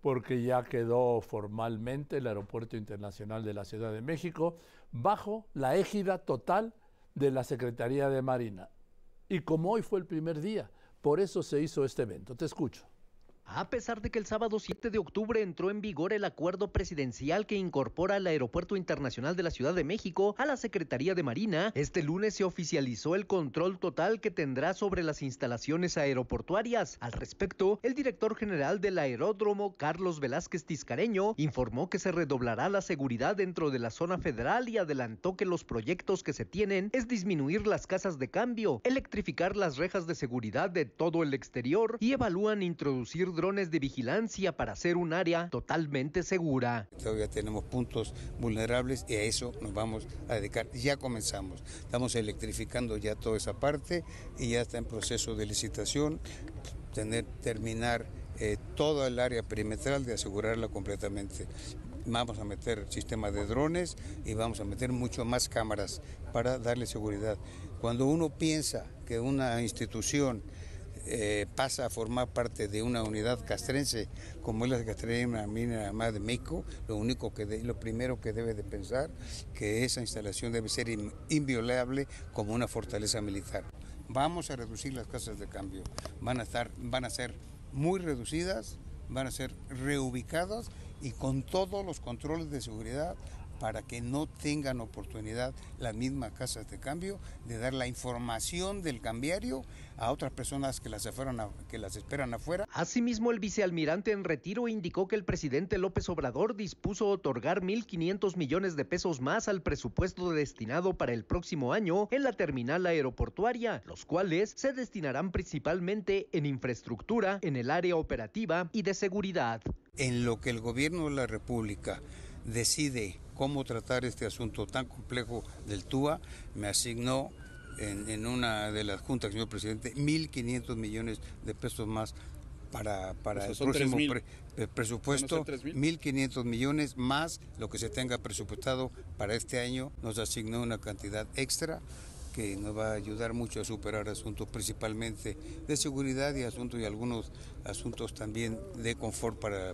porque ya quedó formalmente el Aeropuerto Internacional de la Ciudad de México bajo la égida total de la Secretaría de Marina. Y como hoy fue el primer día, por eso se hizo este evento. Te escucho. A pesar de que el sábado 7 de octubre entró en vigor el acuerdo presidencial que incorpora al Aeropuerto Internacional de la Ciudad de México a la Secretaría de Marina, este lunes se oficializó el control total que tendrá sobre las instalaciones aeroportuarias. Al respecto, el director general del aeródromo, Carlos Velázquez Tiscareño, informó que se redoblará la seguridad dentro de la zona federal y adelantó que los proyectos que se tienen es disminuir las casas de cambio, electrificar las rejas de seguridad de todo el exterior y evalúan introducir drones de vigilancia para hacer un área totalmente segura. Todavía tenemos puntos vulnerables y a eso nos vamos a dedicar. Ya comenzamos, estamos electrificando ya toda esa parte y ya está en proceso de licitación, tener, terminar eh, toda el área perimetral de asegurarla completamente vamos a meter sistema de drones y vamos a meter mucho más cámaras para darle seguridad. Cuando uno piensa que una institución eh, pasa a formar parte de una unidad castrense como es la Castrense Mina de México, lo único que lo primero que debe de pensar que esa instalación debe ser inviolable como una fortaleza militar. Vamos a reducir las casas de cambio, van a estar, van a ser muy reducidas, van a ser reubicadas y con todos los controles de seguridad para que no tengan oportunidad las mismas casas de cambio de dar la información del cambiario a otras personas que las, que las esperan afuera. Asimismo, el vicealmirante en retiro indicó que el presidente López Obrador dispuso otorgar 1.500 millones de pesos más al presupuesto destinado para el próximo año en la terminal aeroportuaria, los cuales se destinarán principalmente en infraestructura, en el área operativa y de seguridad. En lo que el gobierno de la República decide cómo tratar este asunto tan complejo del TUA, me asignó en, una de las juntas, señor presidente, 1.500 millones de pesos más para, para el próximo presupuesto, 1.500 millones más lo que se tenga presupuestado para este año, nos asignó una cantidad extra que nos va a ayudar mucho a superar asuntos principalmente de seguridad y asuntos y algunos asuntos también de confort para,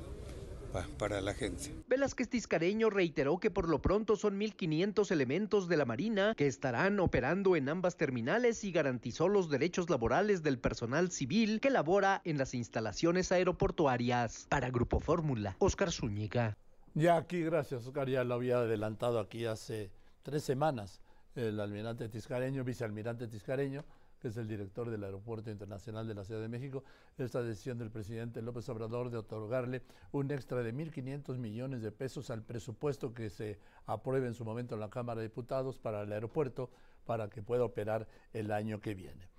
para la gente. Velázquez Tiscareño reiteró que por lo pronto son 1.500 elementos de la Marina que estarán operando en ambas terminales y garantizó los derechos laborales del personal civil que labora en las instalaciones aeroportuarias. Para Grupo Fórmula, Oscar Zúñiga. Ya aquí, gracias Oscar, ya lo había adelantado aquí hace tres semanas el almirante Tiscareño, vicealmirante Tiscareño, que es el director del Aeropuerto Internacional de la Ciudad de México, esta decisión del presidente López Obrador de otorgarle un extra de 1.500 millones de pesos al presupuesto que se apruebe en su momento en la Cámara de Diputados para el aeropuerto para que pueda operar el año que viene.